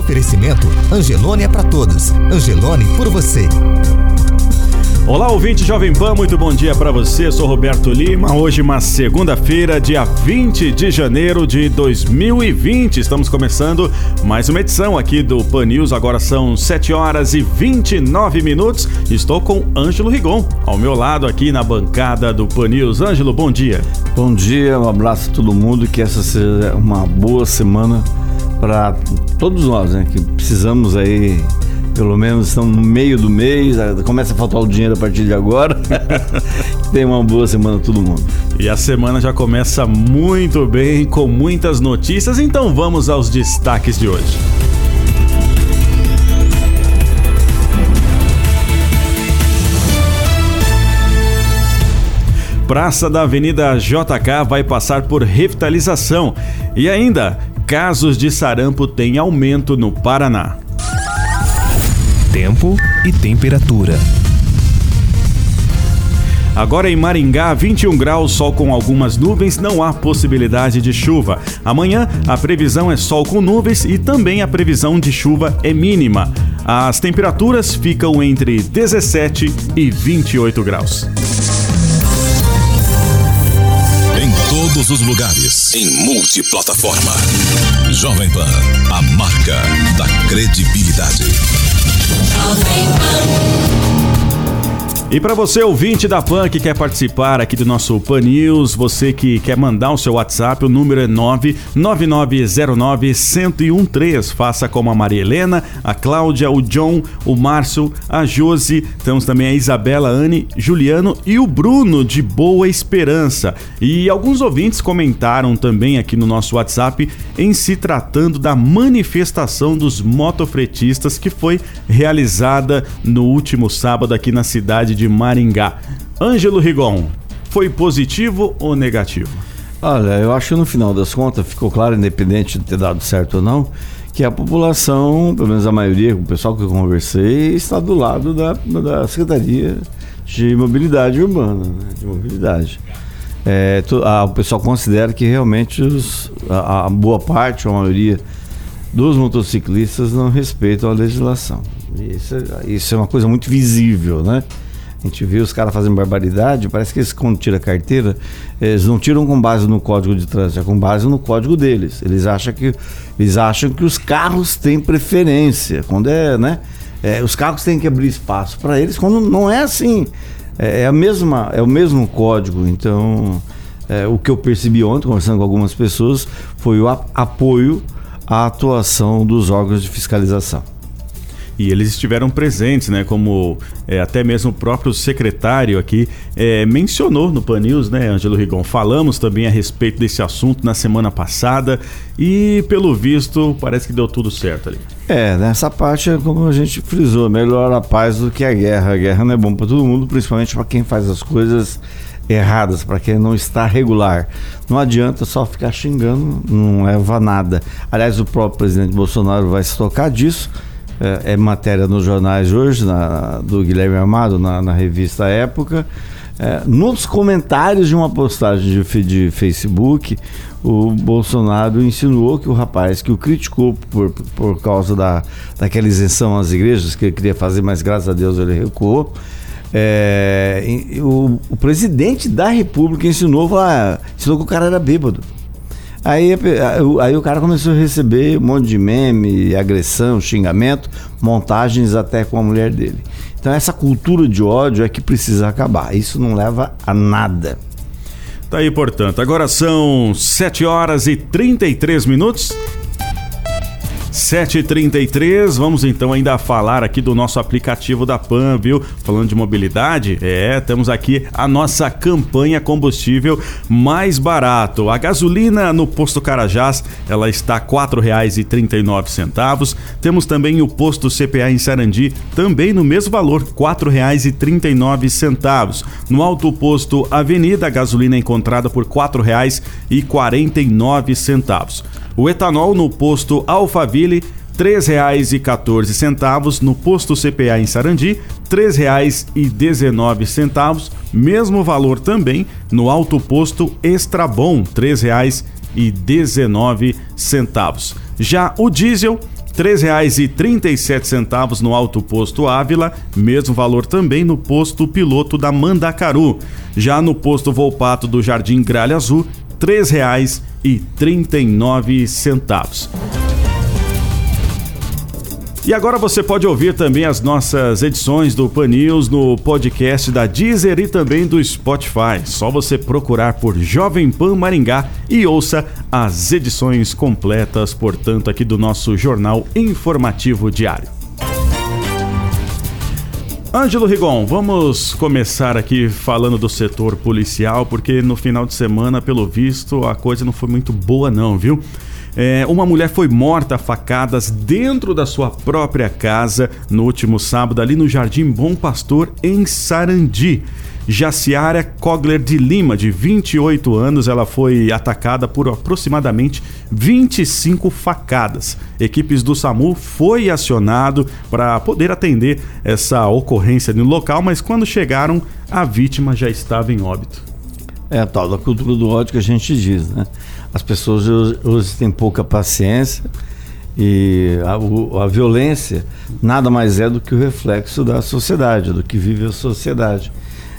Oferecimento Angelone é para todos. Angelone por você. Olá, ouvinte Jovem Pan, muito bom dia para você. Sou Roberto Lima. Hoje, uma segunda-feira, dia 20 de janeiro de 2020. Estamos começando mais uma edição aqui do Pan News. Agora são 7 horas e 29 minutos. Estou com Ângelo Rigon, ao meu lado aqui na bancada do Pan News. Ângelo, bom dia. Bom dia, um abraço a todo mundo. Que essa seja uma boa semana para todos nós, né? Que precisamos aí pelo menos estamos no meio do mês, começa a faltar o dinheiro a partir de agora. Tem uma boa semana todo mundo. E a semana já começa muito bem, com muitas notícias, então vamos aos destaques de hoje. Praça da Avenida JK vai passar por revitalização. E ainda, casos de sarampo têm aumento no Paraná tempo e temperatura. Agora em Maringá, 21 graus, sol com algumas nuvens, não há possibilidade de chuva. Amanhã, a previsão é sol com nuvens e também a previsão de chuva é mínima. As temperaturas ficam entre 17 e 28 graus. Todos os lugares, em multiplataforma. Jovem Pan, a marca da credibilidade. Jovem Pan. E para você, ouvinte da PAN, que quer participar aqui do nosso PAN News, você que quer mandar o seu WhatsApp, o número é 99909-1013. Faça como a Maria Helena, a Cláudia, o John, o Márcio, a Josi, temos também a Isabela, Anne, Juliano e o Bruno de Boa Esperança. E alguns ouvintes comentaram também aqui no nosso WhatsApp em se tratando da manifestação dos motofretistas que foi realizada no último sábado aqui na cidade de de Maringá. Ângelo Rigon, foi positivo ou negativo? Olha, eu acho que no final das contas ficou claro, independente de ter dado certo ou não, que a população, pelo menos a maioria, o pessoal que eu conversei, está do lado da, da Secretaria de Mobilidade Urbana, né, de mobilidade. É, to, a, o pessoal considera que realmente os, a, a, boa parte, a maioria dos motociclistas não respeitam a legislação. Isso, é, isso é uma coisa muito visível, né? A gente vê os caras fazendo barbaridade, parece que eles, quando tiram a carteira, eles não tiram com base no código de trânsito, é com base no código deles. Eles acham que, eles acham que os carros têm preferência. Quando é, né? É, os carros têm que abrir espaço para eles, quando não é assim. É, é, a mesma, é o mesmo código. Então, é, o que eu percebi ontem, conversando com algumas pessoas, foi o apoio à atuação dos órgãos de fiscalização e eles estiveram presentes, né? Como é, até mesmo o próprio secretário aqui é, mencionou no Pan News, né, Ângelo Rigon? Falamos também a respeito desse assunto na semana passada e, pelo visto, parece que deu tudo certo ali. É, nessa parte, é como a gente frisou, melhor a paz do que a guerra. A guerra não é bom para todo mundo, principalmente para quem faz as coisas erradas, para quem não está regular. Não adianta só ficar xingando, não leva a nada. Aliás, o próprio presidente Bolsonaro vai se tocar disso é, é matéria nos jornais hoje, na, do Guilherme Amado, na, na revista Época. É, nos comentários de uma postagem de, de, Facebook, o Bolsonaro insinuou que o rapaz que o criticou por, por causa da, daquela isenção às igrejas que ele queria fazer, mas graças a Deus ele recuou. É, o, o, presidente da República ensinou, ah, ensinou que o cara era bêbado. Aí, aí o cara começou a receber um monte de meme, agressão, xingamento, montagens até com a mulher dele. Então essa cultura de ódio é que precisa acabar. Isso não leva a nada. Tá aí, portanto. Agora são 7 horas e 33 minutos. 7h33, vamos então ainda falar aqui do nosso aplicativo da PAN, viu? Falando de mobilidade, é, temos aqui a nossa campanha combustível mais barato. A gasolina no posto Carajás, ela está R$ 4,39. Temos também o posto CPA em Sarandi, também no mesmo valor, R$ 4,39. No alto posto Avenida, a gasolina é encontrada por R$ 4,49. O etanol no posto Alphaville, R$ 3,14. No posto CPA em Sarandi, R$ 3,19. Mesmo valor também no alto posto Extrabom, R$ 3,19. Já o diesel, R$ 3,37 no alto posto Ávila, mesmo valor também no posto piloto da Mandacaru. Já no posto Volpato do Jardim Gralha Azul, R$ 3,39. E agora você pode ouvir também as nossas edições do Pan News no podcast da Deezer e também do Spotify. Só você procurar por Jovem Pan Maringá e ouça as edições completas, portanto, aqui do nosso jornal informativo diário. Ângelo Rigon, vamos começar aqui falando do setor policial, porque no final de semana, pelo visto, a coisa não foi muito boa não, viu? É, uma mulher foi morta a facadas dentro da sua própria casa no último sábado, ali no Jardim Bom Pastor, em Sarandi. Jaciara Kogler de Lima, de 28 anos, ela foi atacada por aproximadamente 25 facadas. Equipes do SAMU foi acionado para poder atender essa ocorrência no local, mas quando chegaram, a vítima já estava em óbito. É a tal da cultura do ódio que a gente diz, né? As pessoas hoje têm pouca paciência e a, a, violência nada mais é do que o reflexo da sociedade, do que vive a sociedade.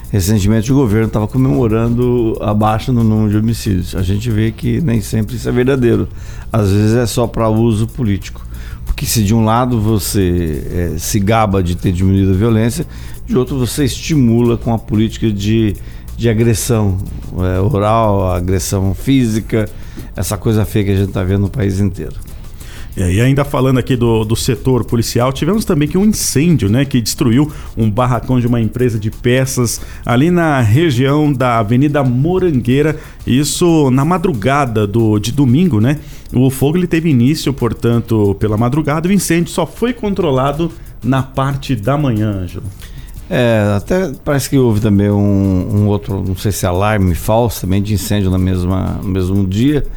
Recentemente o governo estava comemorando a baixa no número de homicídios. A gente vê que nem sempre isso é verdadeiro. Às vezes é só para uso político. Porque se de um lado você é, se gaba de ter diminuído a violência, de outro você estimula com a política de, de agressão é, oral, agressão física, essa coisa feia que a gente está vendo no país inteiro. É, e ainda falando aqui do, do setor policial, tivemos também que um incêndio, né, que destruiu um barracão de uma empresa de peças ali na região da Avenida Morangueira, isso na madrugada do, de domingo, né? O fogo ele teve início, portanto, pela madrugada, o incêndio só foi controlado na parte da manhã, Ângelo. É, até parece que houve também um, um, outro, não sei se alarme falso também de incêndio na mesma, no mesmo dia.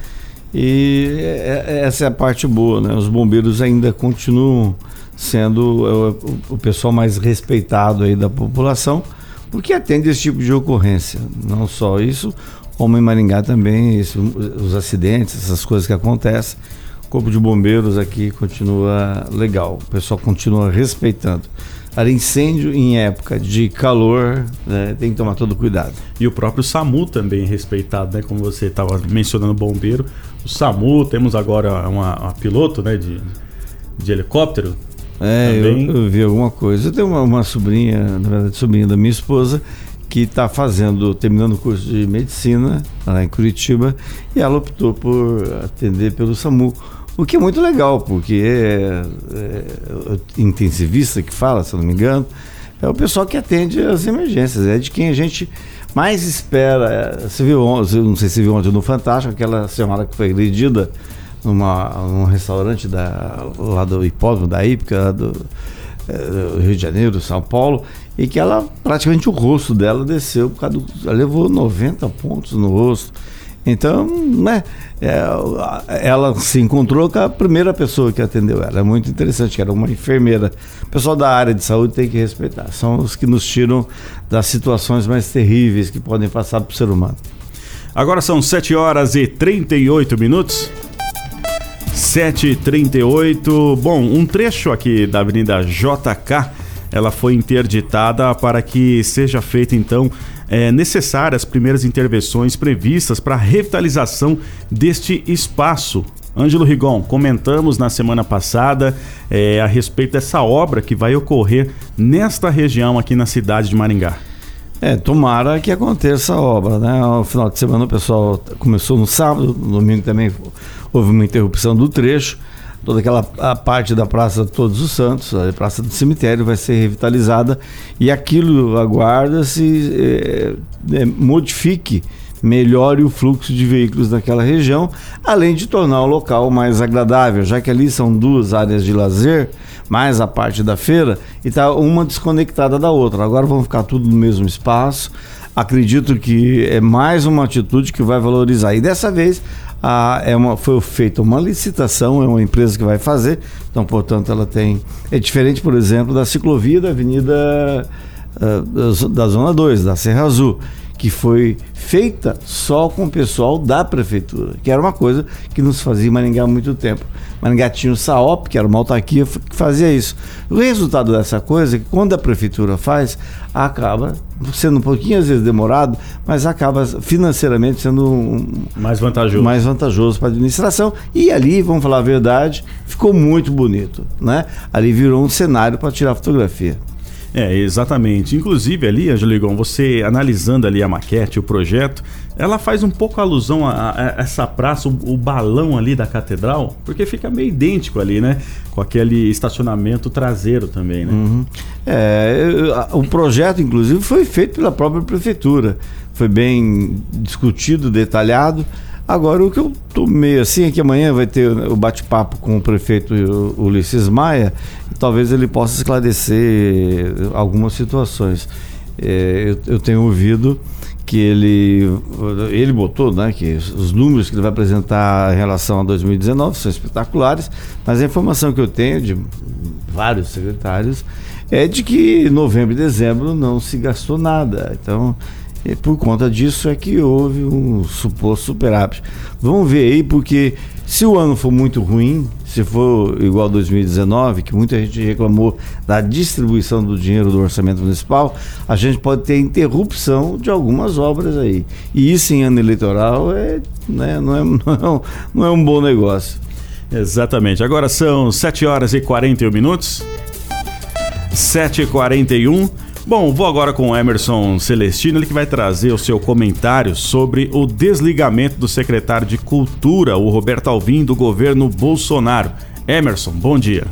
E é, é, essa é a parte boa, né? Os bombeiros ainda continuam sendo é, o, o pessoal mais respeitado aí da população, porque atende esse tipo de ocorrência. Não só isso, como em Maringá também, os acidentes, essas coisas que acontecem. O Corpo de Bombeiros aqui continua legal, o pessoal continua respeitando. Para incêndio em época de calor, né, tem que tomar todo cuidado. E o próprio SAMU também respeitado, né? Como você estava mencionando bombeiro. O SAMU, temos agora uma, uma piloto né, de, de helicóptero. É, eu, eu, vi alguma coisa. Eu tenho uma, uma sobrinha, na verdade, sobrinha da minha esposa, que está fazendo, terminando o curso de medicina lá em Curitiba, e ela optou por atender pelo SAMU. O que é muito legal, porque é, é, intensivista que fala, se não me engano, é o pessoal que atende as emergências, é de quem a gente mais espera. Você viu, não sei se viu ontem no Fantástico, aquela senhora que foi agredida numa, num restaurante da, lá do hipódromo da Ípica, do, é, do, Rio de Janeiro, São Paulo, e que ela, praticamente o rosto dela desceu, por causa do, ela levou 90 pontos no rosto. Então, né, é, ela se encontrou com a primeira pessoa que atendeu ela. É muito interessante, que era uma enfermeira. O pessoal da área de saúde tem que respeitar. São os que nos tiram das situações mais terríveis que podem passar para o ser humano. Agora são 7 horas e 38 minutos. 7h38. Bom, um trecho aqui da Avenida JK ela foi interditada para que seja feita então é, necessárias as primeiras intervenções previstas para a revitalização deste espaço. Ângelo Rigon, comentamos na semana passada é, a respeito dessa obra que vai ocorrer nesta região aqui na cidade de Maringá. É, tomara que aconteça a obra, né? No final de semana o pessoal começou no sábado, no domingo também houve uma interrupção do trecho. Toda aquela a parte da Praça Todos os Santos, a Praça do Cemitério vai ser revitalizada e aquilo aguarda-se é, é, modifique melhore o fluxo de veículos naquela região, além de tornar o local mais agradável, já que ali são duas áreas de lazer, mais a parte da feira, e está uma desconectada da outra. Agora vão ficar tudo no mesmo espaço. Acredito que é mais uma atitude que vai valorizar. E dessa vez a, é uma, foi feita uma licitação, é uma empresa que vai fazer, então, portanto, ela tem. É diferente, por exemplo, da ciclovia da Avenida uh, da Zona 2, da Serra Azul que foi feita só com o pessoal da prefeitura, que era uma coisa que nos fazia Maringá há muito tempo. Maringá tinha o SAOP, que era uma autarquia que fazia isso. O resultado dessa coisa é que quando a prefeitura faz, acaba sendo um pouquinho às vezes demorado, mas acaba financeiramente sendo um, mais vantajoso. Mais vantajoso para a administração. E ali, vamos falar a verdade, ficou muito bonito, né? Ali virou um cenário para tirar fotografia. É, exatamente. Inclusive ali, Angeligon, você analisando ali a maquete, o projeto, ela faz um pouco alusão a, a essa praça, o, o, balão ali da catedral, porque fica meio idêntico ali, né? Com aquele estacionamento traseiro também, né? Uhum. É, o projeto, inclusive, foi feito pela própria prefeitura. Foi bem discutido, detalhado. Agora, o que eu tô meio assim é que amanhã vai ter o bate-papo com o prefeito Ulisses Maia e talvez ele possa esclarecer algumas situações. É, eu, eu, tenho ouvido que ele ele botou, né, que os números que ele vai apresentar em relação a 2019 são espetaculares, mas a informação que eu tenho de vários secretários é de que em novembro e dezembro não se gastou nada. Então, e por conta disso é que houve um suposto superávit. Vamos ver aí, porque se o ano for muito ruim, se for igual 2019, que muita gente reclamou da distribuição do dinheiro do orçamento municipal, a gente pode ter interrupção de algumas obras aí. E isso em ano eleitoral é, né, não, é, não, é, não é um bom negócio. Exatamente. Agora são 7 horas e 41 minutos. 7h41. Bom, vou agora com o Emerson Celestino, ele que vai trazer o seu comentário sobre o desligamento do secretário de Cultura, o Roberto Alvim, do governo Bolsonaro. Emerson, bom dia.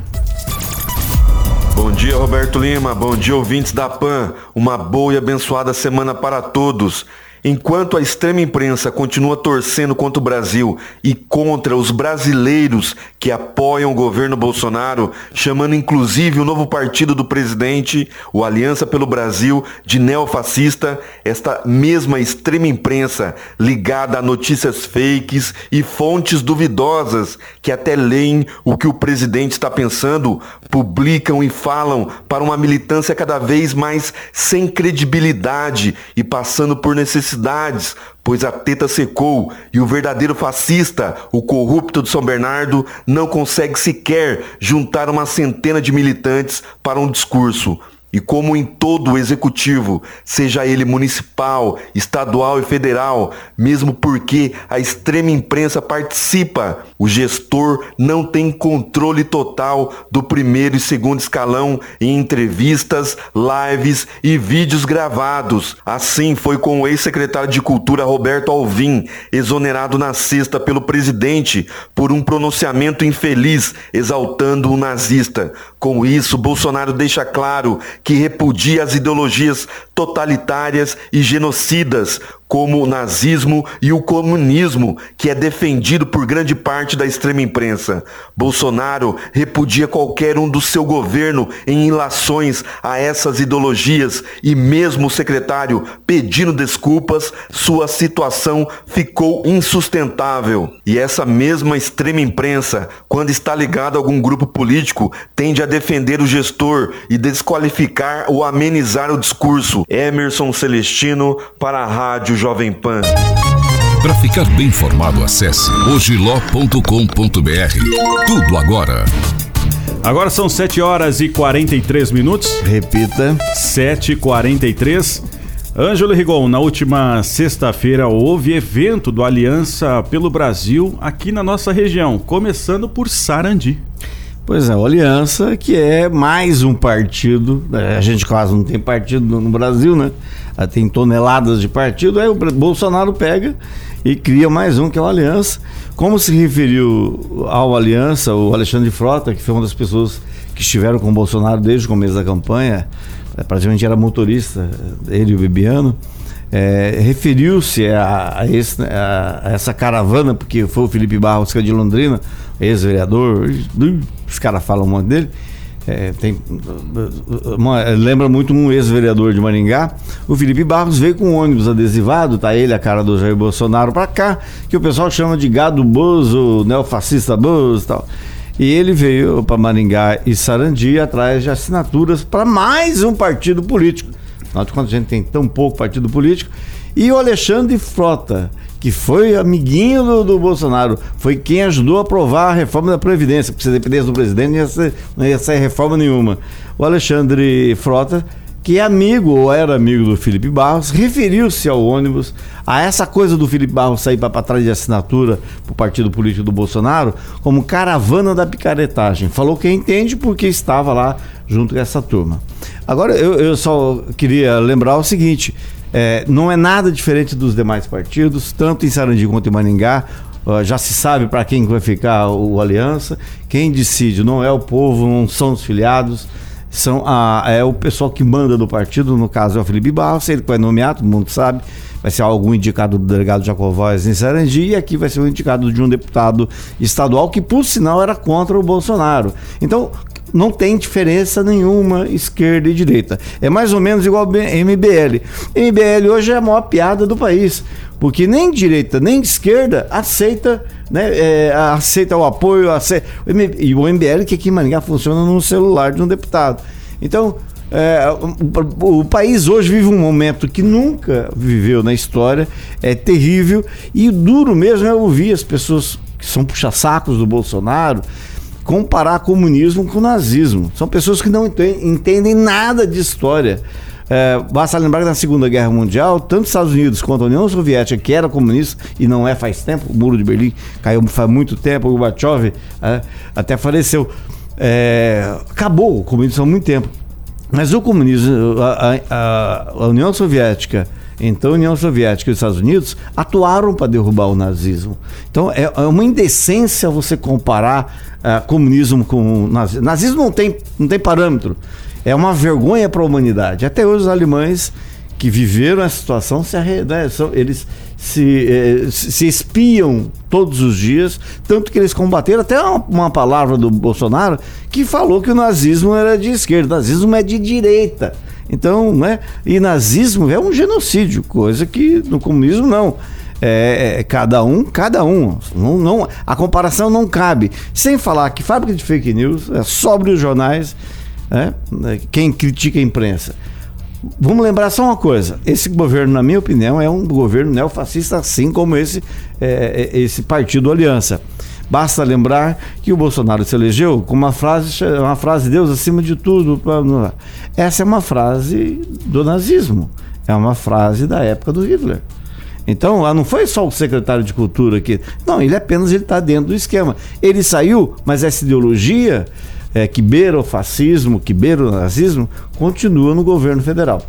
Bom dia, Roberto Lima. Bom dia, ouvintes da PAN. Uma boa e abençoada semana para todos. Enquanto a extrema imprensa continua torcendo contra o Brasil e contra os brasileiros que apoiam o governo Bolsonaro, chamando inclusive o novo partido do presidente, o Aliança pelo Brasil, de neofascista, esta mesma extrema imprensa ligada a notícias fakes e fontes duvidosas que até leem o que o presidente está pensando, publicam e falam para uma militância cada vez mais sem credibilidade e passando por necessidade necessidades, pois a teta secou e o verdadeiro fascista, o corrupto de São Bernardo, não consegue sequer juntar uma centena de militantes para um discurso. E como em todo o executivo, seja ele municipal, estadual e federal, mesmo porque a extrema imprensa participa, o gestor não tem controle total do primeiro e segundo escalão em entrevistas, lives e vídeos gravados. Assim foi com o ex-secretário de Cultura Roberto Alvim, exonerado na sexta pelo presidente por um pronunciamento infeliz exaltando o nazista. Com isso, Bolsonaro deixa claro que repudia as ideologias totalitárias e genocidas, como o nazismo e o comunismo, que é defendido por grande parte da extrema imprensa. Bolsonaro repudia qualquer um do seu governo em ilações a essas ideologias e mesmo o secretário pedindo desculpas, sua situação ficou insustentável. E essa mesma extrema imprensa, quando está ligada a algum grupo político, tende a defender o gestor e desqualificar ou amenizar o discurso. Emerson Celestino para a Rádio Jovem Pan. Para ficar bem informado, acesse ogiló.com.br. Tudo agora. Agora são 7 horas e 43 minutos. Repita. 7h43. Ângelo Rigon, na última sexta-feira houve evento do Aliança pelo Brasil aqui na nossa região, começando por Sarandi. Pois é, o Aliança, que é mais um partido, a gente quase não tem partido no Brasil, né? Tem toneladas de partido, aí o Bolsonaro pega e cria mais um, que é o Aliança. Como se referiu ao Aliança, o Alexandre Frota, que foi uma das pessoas que estiveram com o Bolsonaro desde o começo da campanha, é, praticamente era motorista, ele e o Bibiano, é, referiu-se a, a, a, essa caravana, porque foi o Felipe Barros, que é de Londrina, ex-vereador, os caras falam um monte dele. É, tem, uma, lembra muito um ex-vereador de Maringá. O Felipe Barros veio com um ônibus adesivado, tá ele, a cara do Jair Bolsonaro, para cá, que o pessoal chama de gado bozo, neofascista bozo e tal. E ele veio para Maringá e Sarandi atrás de assinaturas para mais um partido político. Afinal de contas, a gente tem tão pouco partido político. E o Alexandre Frota, que foi amiguinho do, do, Bolsonaro, foi quem ajudou a aprovar a reforma da Previdência, porque se dependesse do presidente não ia, ser, não ia sair reforma nenhuma. O Alexandre Frota que é amigo ou era amigo do Felipe Barros, referiu-se ao ônibus, a essa coisa do Felipe Barros sair para trás de assinatura para o partido político do Bolsonaro, como caravana da picaretagem. Falou que entende porque estava lá junto com essa turma. Agora, eu, eu só queria lembrar o seguinte: é, não é nada diferente dos demais partidos, tanto em Sarandi quanto em Maningá. Uh, já se sabe para quem vai ficar o, o Aliança. Quem decide não é o povo, não são os filiados são a, é o pessoal que manda do partido, no caso é o Felipe Barros, ele vai nomear, todo mundo sabe, vai ser algum indicado do delegado Jacovóis em Sarandi, e aqui vai ser um indicado de um deputado estadual que, por sinal, era contra o Bolsonaro. Então, não tem diferença nenhuma esquerda e direita. É mais ou menos igual MBL. MBL hoje é a maior piada do país, porque nem direita nem esquerda aceita, né, é, aceita o apoio, aceita, e o MBL que aqui em Maringá funciona no celular de um deputado. Então, é, o, o, país hoje vive um momento que nunca viveu na história, é terrível, e duro mesmo é ouvir as pessoas que são puxa-sacos do Bolsonaro comparar comunismo com nazismo. São pessoas que não entendem nada de história. É, basta lembrar que na Segunda Guerra Mundial, tanto os Estados Unidos quanto a União Soviética, que era comunista e não é faz tempo, o Muro de Berlim caiu faz muito tempo, o Gorbachev é, até faleceu. É, acabou o comunismo há muito tempo. Mas o comunismo, a, a, a União Soviética então, a União Soviética e os Estados Unidos atuaram para derrubar o nazismo. Então, é, é uma indecência você comparar uh, comunismo com nazismo. Nazismo não tem, não tem parâmetro. É uma vergonha para a humanidade. Até hoje, os alemães que viveram essa situação, se né, eles se, eh, se espiam todos os dias, tanto que eles combateram até uma, uma, palavra do Bolsonaro que falou que o nazismo era de esquerda, o nazismo é de direita. Então, né? E nazismo é um genocídio, coisa que no comunismo não. É, é, cada um, cada um. Não, não, a comparação não cabe. Sem falar que fábrica de fake news é sobre os jornais, né? quem critica a imprensa. Vamos lembrar só uma coisa: esse governo, na minha opinião, é um governo neofascista, assim como esse, é, é esse partido Aliança. Basta lembrar que o Bolsonaro se elegeu com uma frase, uma frase Deus acima de tudo. Essa é uma frase do nazismo. É uma frase da época do Hitler. Então, lá não foi só o secretário de cultura que. Não, ele apenas está dentro do esquema. Ele saiu, mas essa ideologia é, que beira o fascismo, que beira o nazismo, continua no governo federal.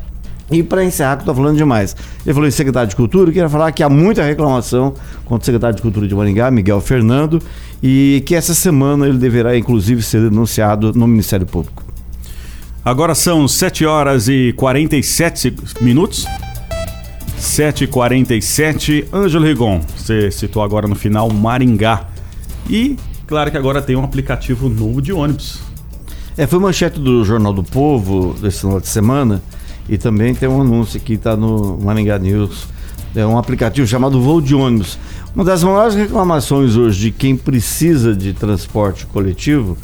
E para encerrar, que eu estou falando demais. Ele falou em secretário de Cultura, eu queria falar que há muita reclamação contra o secretário de Cultura de Maringá, Miguel Fernando, e que essa semana ele deverá, inclusive, ser denunciado no Ministério Público. Agora são 7 horas e 47 minutos. 7h47. Ângelo Rigon, você citou agora no final Maringá. E, claro que agora tem um aplicativo novo de ônibus. É, foi manchete do Jornal do Povo desse final de semana e também tem um anúncio que está no Maringá News. É um aplicativo chamado Voo de Ônibus. Uma das maiores reclamações hoje de quem precisa de transporte coletivo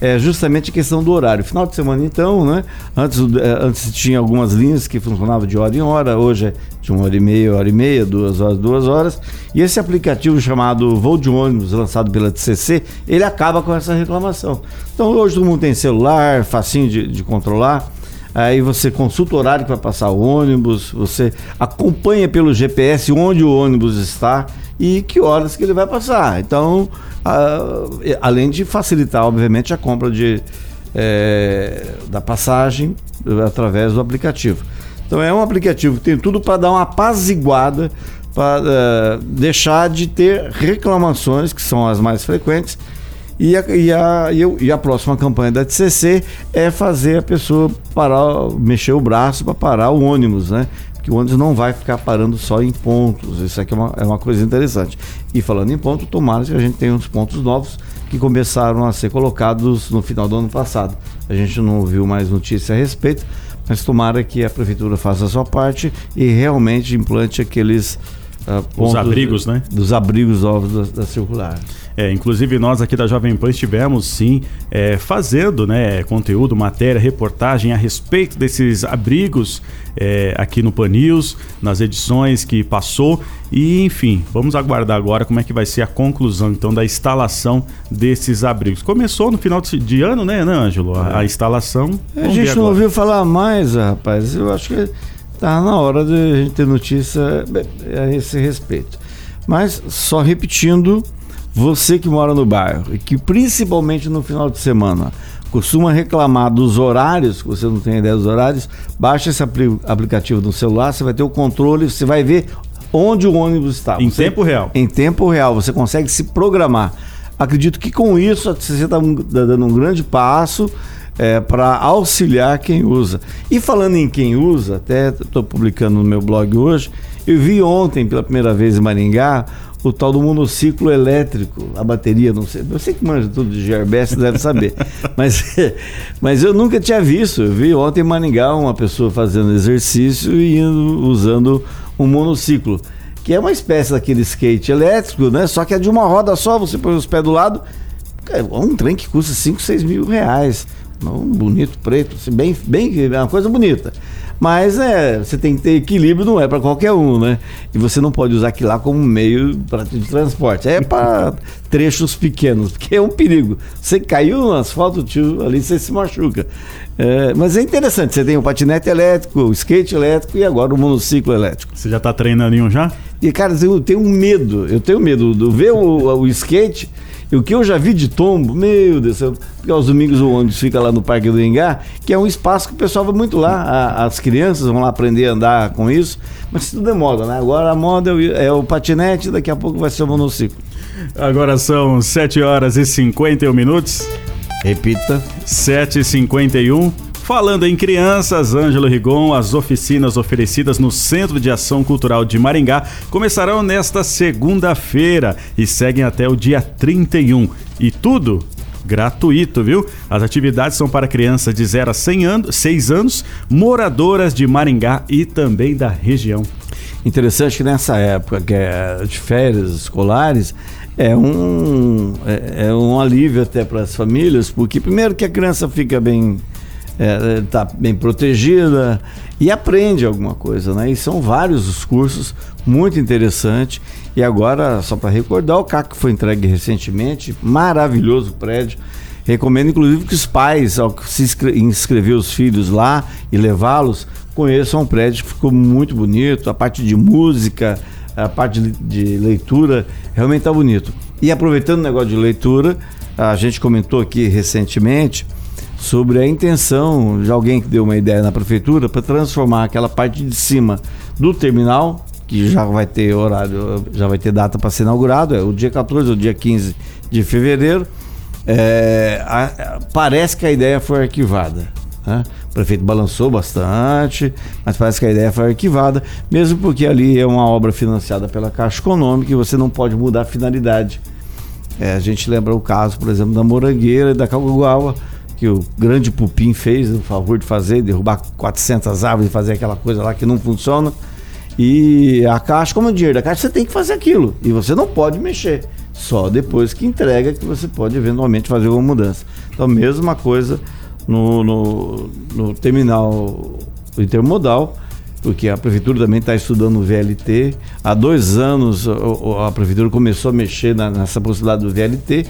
é justamente a questão do horário. Final de semana, então, né? Antes, é, antes tinha algumas linhas que funcionavam de hora em hora, hoje é de uma hora e meia, hora e meia, duas horas, duas horas. E esse aplicativo chamado Voo de Ônibus, lançado pela TCC, ele acaba com essa reclamação. Então, hoje todo mundo tem celular, facinho de, de controlar. Aí você consulta o horário vai passar o ônibus, você acompanha pelo GPS onde o ônibus está e que horas que ele vai passar. Então, além de facilitar, obviamente, a compra de, é, da passagem através do aplicativo. Então é um aplicativo que tem tudo para dar uma apaziguada, para uh, deixar de ter reclamações, que são as mais frequentes, e a, e, a, e a próxima campanha da TCC é fazer a pessoa parar, mexer o braço para parar o ônibus, né? Que o ônibus não vai ficar parando só em pontos. Isso aqui é uma, é uma coisa interessante. E falando em ponto, tomara que a gente tenha uns pontos novos que começaram a ser colocados no final do ano passado. A gente não ouviu mais notícia a respeito, mas tomara que a prefeitura faça a sua parte e realmente implante aqueles uh, pontos Os abrigos, né? Dos abrigos novos da, da circular. É, inclusive nós aqui da Jovem Pan estivemos sim é, fazendo né, conteúdo, matéria, reportagem a respeito desses abrigos é, aqui no Pan News, nas edições que passou. E enfim, vamos aguardar agora como é que vai ser a conclusão então da instalação desses abrigos. Começou no final de ano, né, né Ângelo? A, a é. instalação. a gente não ouviu falar mais, rapaz. Eu acho que tá na hora de a gente ter notícia a esse respeito. Mas só repetindo você que mora no bairro e que principalmente no final de semana costuma reclamar dos horários, que você não tem ideia dos horários, baixa esse aplicativo no celular, você vai ter o controle, você vai ver onde o ônibus está. Em você, tempo real. Em tempo real, você consegue se programar. Acredito que com isso você está dando um grande passo é, para auxiliar quem usa. E falando em quem usa, até estou publicando no meu blog hoje, eu vi ontem pela primeira vez em Maringá o tal do monociclo elétrico, a bateria, não sei. Você que manja tudo de GRBS deve saber. mas, mas eu nunca tinha visto. Eu vi ontem em Maningá uma pessoa fazendo exercício e indo, usando um monociclo, que é uma espécie daquele skate elétrico, né? Só que é de uma roda só, você põe os pés do lado. É um trem que custa 5, 6 mil reais. Um bonito, preto, assim, bem, bem, é uma coisa bonita. Mas é, você tem que ter equilíbrio, não é para qualquer um, né? E você não pode usar aquilo lá como meio de transporte. É para trechos pequenos, porque é um perigo. Você caiu no asfalto, tio, ali você se machuca. É, mas é interessante, você tem o patinete elétrico, o skate elétrico e agora o monociclo elétrico. Você já está treinando em um já? E, cara, eu tenho medo, eu tenho medo de ver o, o skate o que eu já vi de tombo, meu Deus do céu, porque aos domingos o ônibus fica lá no Parque do Engar, que é um espaço que o pessoal vai muito lá, a, as crianças vão lá aprender a andar com isso, mas tudo é moda, né? Agora a moda é o patinete, daqui a pouco vai ser o monociclo. Agora são 7 horas e 51 minutos. Repita. 7h51. Falando em crianças, Ângelo Rigon, as oficinas oferecidas no Centro de Ação Cultural de Maringá começarão nesta segunda-feira e seguem até o dia 31. E tudo gratuito, viu? As atividades são para crianças de 0 a 100 anos, 6 anos, moradoras de Maringá e também da região. Interessante que nessa época que é de férias escolares, é um, é, é um alívio até para as famílias, porque primeiro que a criança fica bem está é, tá bem protegida e aprende alguma coisa, né? E são vários os cursos, muito interessante. E agora, só para recordar, o CAC foi entregue recentemente, maravilhoso prédio. Recomendo, inclusive, que os pais, ao se inscrever os filhos lá e levá-los, conheçam o prédio que ficou muito bonito. A parte de música, a parte de leitura, realmente está bonito. E aproveitando o negócio de leitura, a gente comentou aqui recentemente sobre a intenção de alguém que deu uma ideia na prefeitura para transformar aquela parte de cima do terminal, que já vai ter horário, já vai ter data para ser inaugurado, é o dia 14 ou dia 15 de fevereiro. É, a, parece que a ideia foi arquivada. Né? O prefeito balançou bastante, mas parece que a ideia foi arquivada, mesmo porque ali é uma obra financiada pela Caixa Econômica e você não pode mudar a finalidade. É, a gente lembra o caso, por exemplo, da Morangueira e da Calguaua, que o grande Pupim fez o favor de fazer, derrubar 400 árvores e fazer aquela coisa lá que não funciona. E a caixa, como é o dinheiro da caixa, você tem que fazer aquilo. E você não pode mexer. Só depois que entrega que você pode eventualmente fazer uma mudança. Então, mesma coisa no, no, no terminal intermodal, porque a prefeitura também está estudando o VLT. Há dois anos a, prefeitura começou a mexer nessa possibilidade do VLT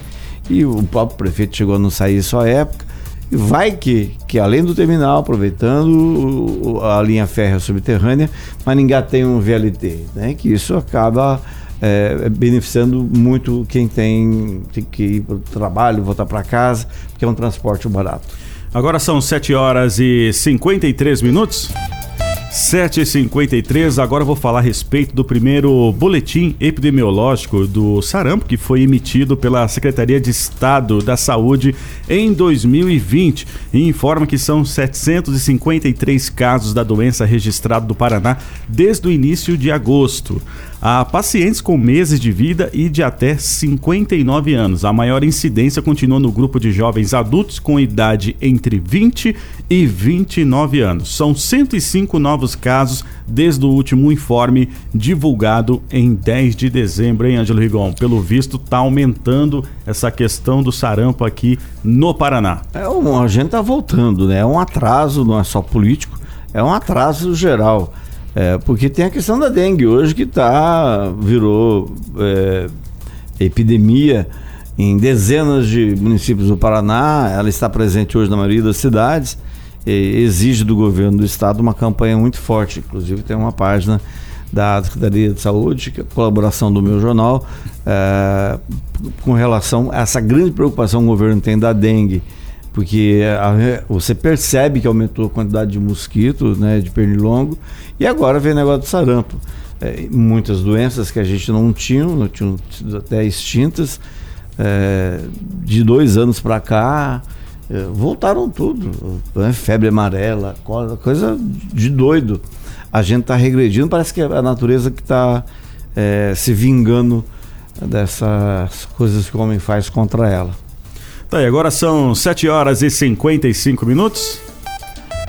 e o próprio prefeito chegou a não sair isso à época Vai que, que além do terminal, aproveitando a linha férrea subterrânea, Maringá tem um VLT, né? Que isso acaba é, beneficiando muito quem tem, tem que ir para o trabalho, voltar para casa, porque é um transporte barato. Agora são 7 horas e 53 minutos. 7h53, agora vou falar a respeito do primeiro boletim epidemiológico do sarampo que foi emitido pela Secretaria de Estado da Saúde em 2020 e informa que são 753 casos da doença registrados no Paraná desde o início de agosto a pacientes com meses de vida e de até 59 anos. A maior incidência continua no grupo de jovens adultos com idade entre 20 e 29 anos. São 105 novos casos desde o último informe divulgado em 10 de dezembro, hein, Ângelo Rigon? Pelo visto, está aumentando essa questão do sarampo aqui no Paraná. É um, a gente está voltando, né? É um atraso, não é só político, é um atraso geral. É, porque tem a questão da dengue hoje que tá, virou é, epidemia em dezenas de municípios do Paraná. Ela está presente hoje na maioria das cidades. exige do governo do estado uma campanha muito forte. Inclusive tem uma página da Secretaria de Saúde, que é colaboração do meu jornal, é, com relação a essa grande preocupação que o governo tem da dengue porque a, você percebe que aumentou a quantidade de mosquitos, né, de pernilongo, e agora vem o negócio do sarampo. É, muitas doenças que a gente não tinha, não tinham até extintas, é, de dois anos para cá, é, voltaram tudo. Né, febre amarela, coisa de doido. A gente está regredindo, parece que é a natureza que está é, se vingando dessas coisas que o homem faz contra ela. Tá aí, agora são 7 horas e 55 minutos.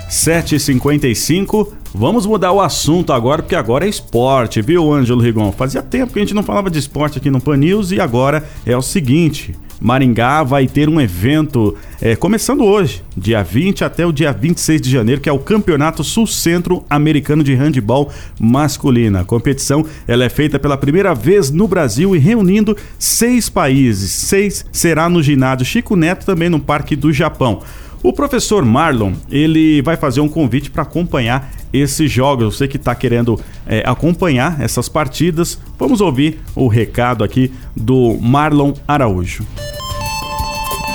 7h55. Vamos mudar o assunto agora, porque agora é esporte, viu, Ângelo Rigon? Fazia tempo que a gente não falava de esporte aqui no Pan News e agora é o seguinte: Maringá vai ter um evento é, começando hoje, dia 20 até o dia 26 de janeiro, que é o Campeonato Sul-Centro Americano de Handball Masculina. A competição ela é feita pela primeira vez no Brasil e reunindo seis países. Seis será no ginásio Chico Neto, também no Parque do Japão. O professor Marlon, ele vai fazer um convite para acompanhar esses jogos. Você que está querendo é, acompanhar essas partidas, vamos ouvir o recado aqui do Marlon Araújo.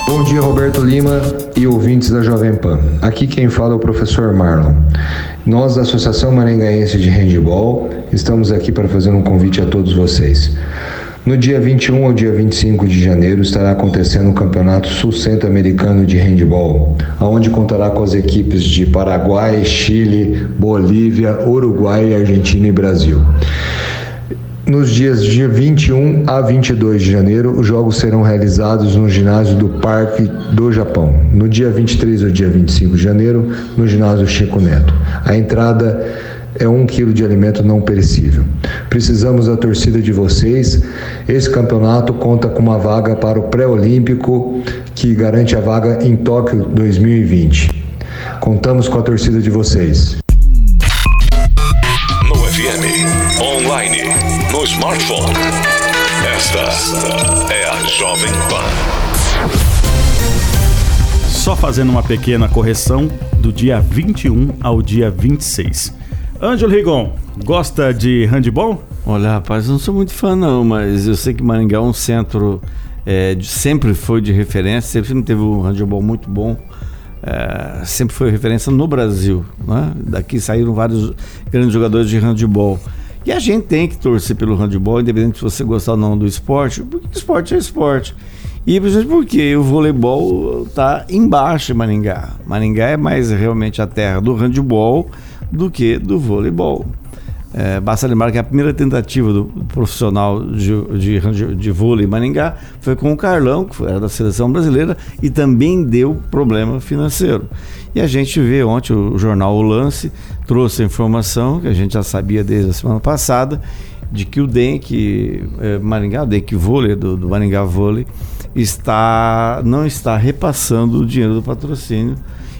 Bom dia, Roberto Lima e ouvintes da Jovem Pan. Aqui quem fala é o professor Marlon. Nós, da Associação Maringaense de Handball, estamos aqui para fazer um convite a todos vocês. No dia 21 ao dia 25 de janeiro estará acontecendo o Campeonato Sul-Centro-Americano de Handball, aonde contará com as equipes de Paraguai, Chile, Bolívia, Uruguai, Argentina e Brasil. Nos dias de 21 a 22 de janeiro, os jogos serão realizados no ginásio do Parque do Japão. No dia 23 ao dia 25 de janeiro, no ginásio Chico Neto. A entrada é um quilo de alimento não perecível. Precisamos da torcida de vocês. Esse campeonato conta com uma vaga para o pré-olímpico que garante a vaga em Tóquio 2020. Contamos com a torcida de vocês. No FM, online, no smartphone. Esta é a Jovem Pan. Só fazendo uma pequena correção do dia 21 ao dia 26. Ângelo Rigon, gosta de handball? Olha, rapaz, não sou muito fã não, mas eu sei que Maringá é um centro, é, de, sempre foi de referência, sempre teve um handball muito bom. É, sempre foi referência no Brasil. Né? Daqui saíram vários grandes jogadores de handball. E a gente tem que torcer pelo handball, independente se você gostar ou não do esporte, porque esporte é esporte. E porque o voleibol está embaixo em Maringá. Maringá é mais realmente a terra do handball do que do voleibol. É, basta lembrar que a primeira tentativa do profissional de, de, de vôlei Maringá foi com o Carlão, que era da seleção brasileira, e também deu problema financeiro. E a gente vê ontem o jornal O Lance trouxe a informação, que a gente já sabia desde a semana passada, de que o DENC é, Maringá, o DENC Vôlei, do, do Maringá Vôlei, está, não está repassando o dinheiro do patrocínio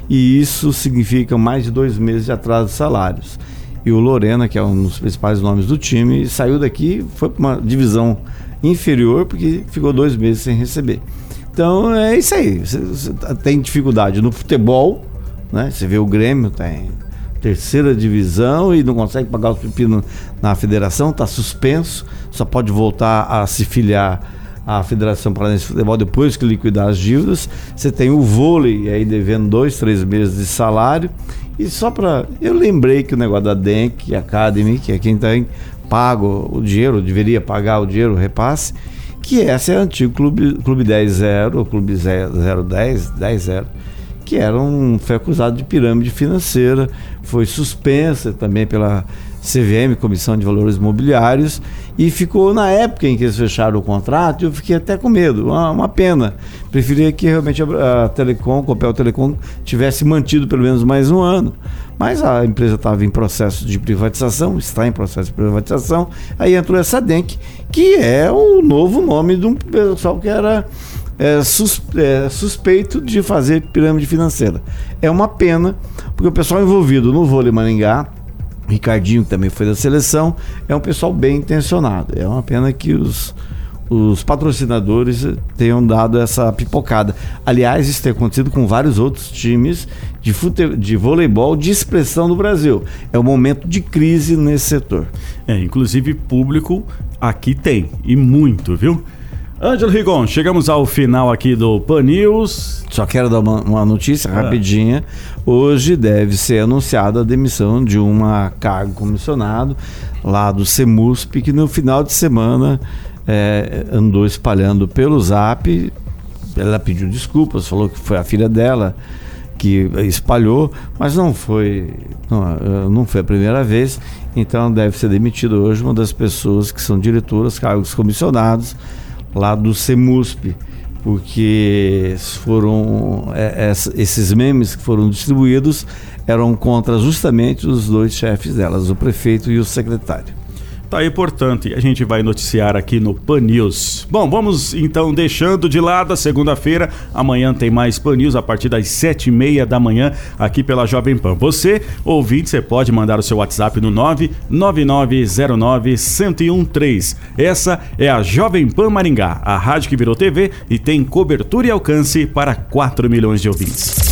e isso significa mais de dois meses de atraso de salários. E o Lorena, que é um dos principais nomes do time, saiu daqui, foi para uma divisão inferior porque ficou dois meses sem receber. Então é isso aí. Você, você tem dificuldade no futebol, né? Você vê o Grêmio tem terceira divisão e não consegue pagar o pepino na federação, está suspenso, só pode voltar a se filiar à Federação Paranaense de Futebol depois que liquidar as dívidas. Você tem o vôlei aí devendo dois, três meses de salário. E só para. Eu lembrei que o negócio da Denk Academy, que é quem tem pago o dinheiro, deveria pagar o dinheiro, o repasse, que essa é o antigo Clube, clube 10-0, ou Clube 010, 10-0 que era um, foi acusado de pirâmide financeira, foi suspensa também pela CVM, Comissão de Valores Imobiliários, e ficou na época em que eles fecharam o contrato, eu fiquei até com medo, uma, uma pena. Preferia que realmente a, a Telecom, o Copel Telecom, tivesse mantido pelo menos mais um ano. Mas a empresa estava em processo de privatização, está em processo de privatização, aí entrou essa DENC, que é o novo nome de um pessoal que era é, sus, é, suspeito de fazer pirâmide financeira. É uma pena, porque o pessoal envolvido no vôlei Maringá, Ricardinho, que também foi da seleção, é um pessoal bem intencionado. É uma pena que os, os patrocinadores tenham dado essa pipocada. Aliás, isso tem acontecido com vários outros times de, fute... de voleibol de expressão do Brasil. É um momento de crise nesse setor. É, inclusive público aqui tem, e muito, viu? Ângelo Rigon, chegamos ao final aqui do Pan News. Só quero dar uma, uma notícia ah. rapidinha. Hoje deve ser anunciada a demissão de uma cargo comissionado lá do CEMUSP, que no final de semana é, andou espalhando pelo zap. Ela pediu desculpas, falou que foi a filha dela que espalhou, mas não foi, não, não foi a primeira vez. Então deve ser demitido hoje uma das pessoas que são diretoras, cargos comissionados lá do CEMUSP, porque foram é, é, esses memes que foram distribuídos eram contra justamente os dois chefes delas, o prefeito e o secretário. Tá aí, portanto, e a gente vai noticiar aqui no Pan News. Bom, vamos então deixando de lado a segunda-feira. Amanhã tem mais Pan News a partir das sete e meia da manhã aqui pela Jovem Pan. Você, ouvinte, você pode mandar o seu WhatsApp no 99909-1013. Essa é a Jovem Pan Maringá, a rádio que virou TV e tem cobertura e alcance para 4 milhões de ouvintes